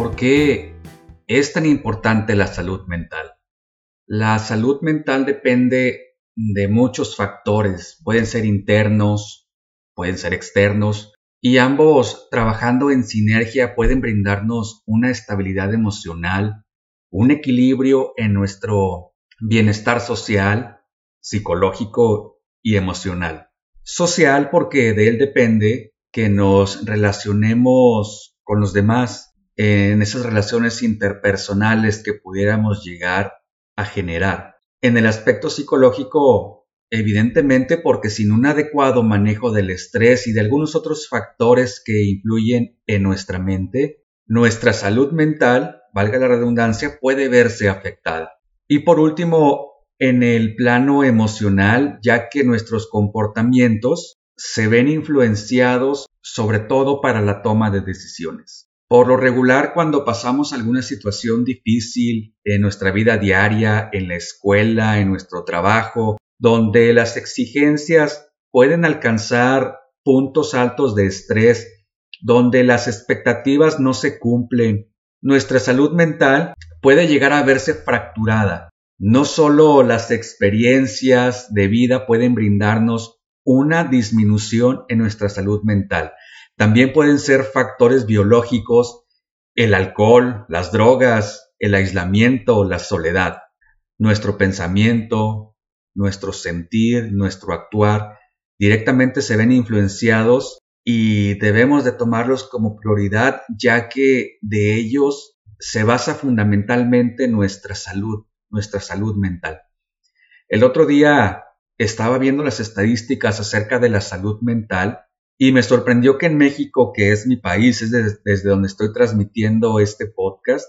¿Por qué es tan importante la salud mental? La salud mental depende de muchos factores, pueden ser internos, pueden ser externos, y ambos trabajando en sinergia pueden brindarnos una estabilidad emocional, un equilibrio en nuestro bienestar social, psicológico y emocional. Social porque de él depende que nos relacionemos con los demás, en esas relaciones interpersonales que pudiéramos llegar a generar. En el aspecto psicológico, evidentemente porque sin un adecuado manejo del estrés y de algunos otros factores que influyen en nuestra mente, nuestra salud mental, valga la redundancia, puede verse afectada. Y por último, en el plano emocional, ya que nuestros comportamientos se ven influenciados sobre todo para la toma de decisiones. Por lo regular, cuando pasamos alguna situación difícil en nuestra vida diaria, en la escuela, en nuestro trabajo, donde las exigencias pueden alcanzar puntos altos de estrés, donde las expectativas no se cumplen, nuestra salud mental puede llegar a verse fracturada. No solo las experiencias de vida pueden brindarnos una disminución en nuestra salud mental, también pueden ser factores biológicos, el alcohol, las drogas, el aislamiento, la soledad. Nuestro pensamiento, nuestro sentir, nuestro actuar directamente se ven influenciados y debemos de tomarlos como prioridad ya que de ellos se basa fundamentalmente nuestra salud, nuestra salud mental. El otro día estaba viendo las estadísticas acerca de la salud mental y me sorprendió que en México, que es mi país, es desde donde estoy transmitiendo este podcast,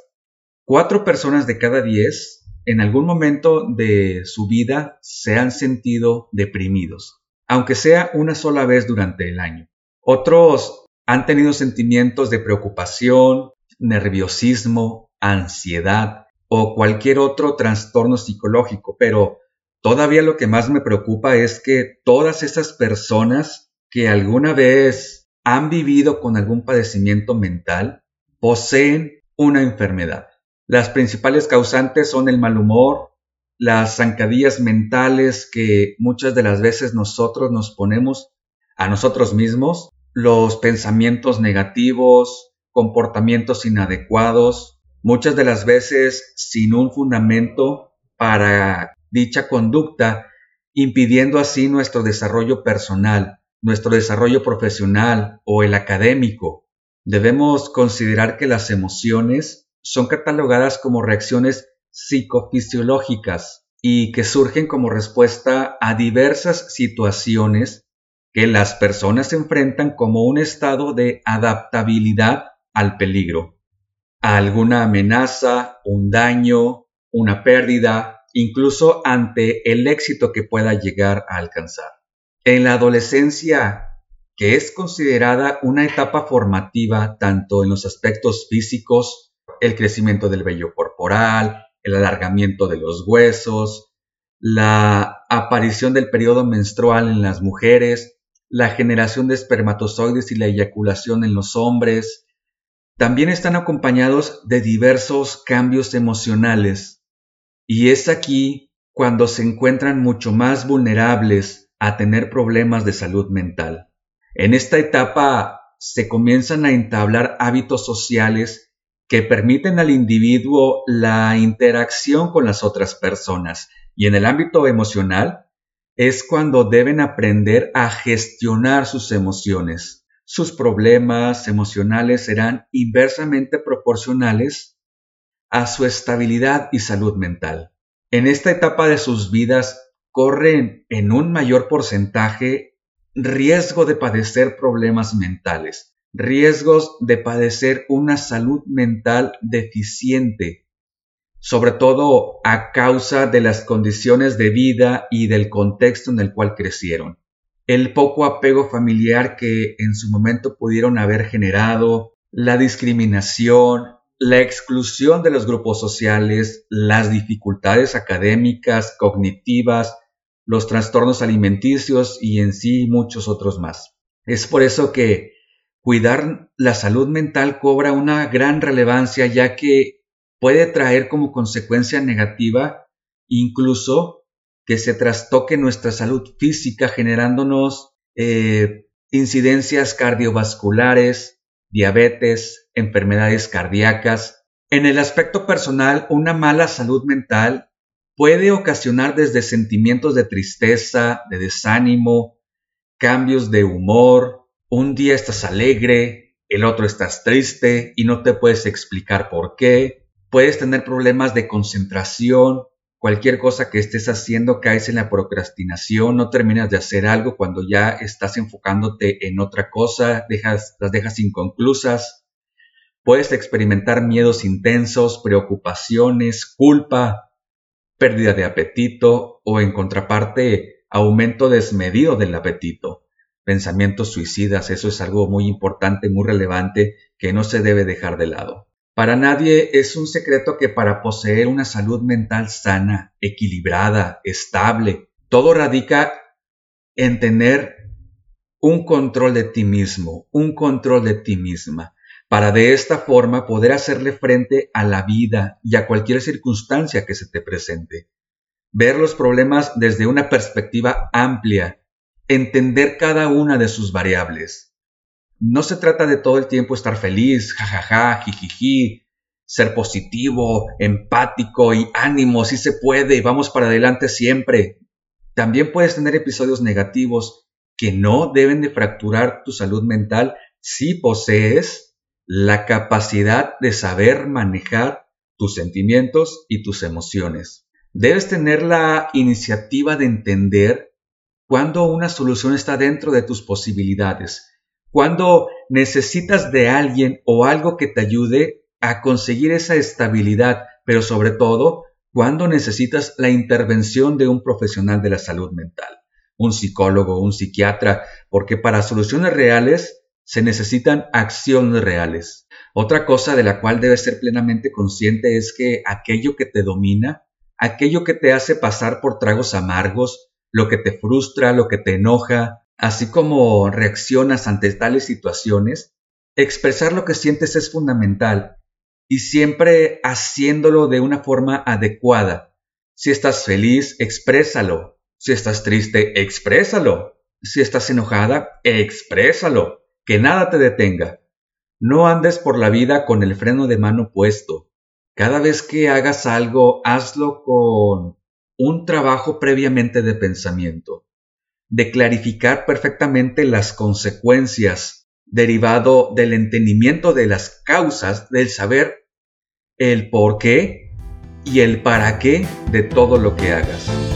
cuatro personas de cada diez en algún momento de su vida se han sentido deprimidos, aunque sea una sola vez durante el año. Otros han tenido sentimientos de preocupación, nerviosismo, ansiedad o cualquier otro trastorno psicológico, pero todavía lo que más me preocupa es que todas esas personas que alguna vez han vivido con algún padecimiento mental poseen una enfermedad. Las principales causantes son el mal humor, las zancadillas mentales que muchas de las veces nosotros nos ponemos a nosotros mismos, los pensamientos negativos, comportamientos inadecuados, muchas de las veces sin un fundamento para dicha conducta, impidiendo así nuestro desarrollo personal, nuestro desarrollo profesional o el académico, debemos considerar que las emociones son catalogadas como reacciones psicofisiológicas y que surgen como respuesta a diversas situaciones que las personas enfrentan como un estado de adaptabilidad al peligro, a alguna amenaza, un daño, una pérdida, incluso ante el éxito que pueda llegar a alcanzar. En la adolescencia, que es considerada una etapa formativa tanto en los aspectos físicos, el crecimiento del vello corporal, el alargamiento de los huesos, la aparición del periodo menstrual en las mujeres, la generación de espermatozoides y la eyaculación en los hombres, también están acompañados de diversos cambios emocionales. Y es aquí cuando se encuentran mucho más vulnerables a tener problemas de salud mental. En esta etapa se comienzan a entablar hábitos sociales que permiten al individuo la interacción con las otras personas y en el ámbito emocional es cuando deben aprender a gestionar sus emociones. Sus problemas emocionales serán inversamente proporcionales a su estabilidad y salud mental. En esta etapa de sus vidas corren en un mayor porcentaje riesgo de padecer problemas mentales, riesgos de padecer una salud mental deficiente, sobre todo a causa de las condiciones de vida y del contexto en el cual crecieron. El poco apego familiar que en su momento pudieron haber generado, la discriminación, la exclusión de los grupos sociales, las dificultades académicas, cognitivas, los trastornos alimenticios y en sí muchos otros más. Es por eso que cuidar la salud mental cobra una gran relevancia ya que puede traer como consecuencia negativa incluso que se trastoque nuestra salud física generándonos eh, incidencias cardiovasculares, diabetes, enfermedades cardíacas. En el aspecto personal, una mala salud mental puede ocasionar desde sentimientos de tristeza, de desánimo, cambios de humor, un día estás alegre, el otro estás triste y no te puedes explicar por qué, puedes tener problemas de concentración, cualquier cosa que estés haciendo caes en la procrastinación, no terminas de hacer algo cuando ya estás enfocándote en otra cosa, dejas, las dejas inconclusas. Puedes experimentar miedos intensos, preocupaciones, culpa, pérdida de apetito o en contraparte aumento desmedido del apetito. Pensamientos suicidas, eso es algo muy importante, muy relevante que no se debe dejar de lado. Para nadie es un secreto que para poseer una salud mental sana, equilibrada, estable, todo radica en tener un control de ti mismo, un control de ti misma, para de esta forma poder hacerle frente a la vida y a cualquier circunstancia que se te presente. Ver los problemas desde una perspectiva amplia, entender cada una de sus variables, no se trata de todo el tiempo estar feliz, jajaja, jijiji, ser positivo, empático y ánimo, si se puede, vamos para adelante siempre. También puedes tener episodios negativos que no deben de fracturar tu salud mental si posees la capacidad de saber manejar tus sentimientos y tus emociones. Debes tener la iniciativa de entender cuando una solución está dentro de tus posibilidades cuando necesitas de alguien o algo que te ayude a conseguir esa estabilidad, pero sobre todo cuando necesitas la intervención de un profesional de la salud mental, un psicólogo, un psiquiatra, porque para soluciones reales se necesitan acciones reales. Otra cosa de la cual debes ser plenamente consciente es que aquello que te domina, aquello que te hace pasar por tragos amargos, lo que te frustra, lo que te enoja, así como reaccionas ante tales situaciones, expresar lo que sientes es fundamental y siempre haciéndolo de una forma adecuada. Si estás feliz, exprésalo. Si estás triste, exprésalo. Si estás enojada, exprésalo. Que nada te detenga. No andes por la vida con el freno de mano puesto. Cada vez que hagas algo, hazlo con un trabajo previamente de pensamiento de clarificar perfectamente las consecuencias derivado del entendimiento de las causas, del saber el por qué y el para qué de todo lo que hagas.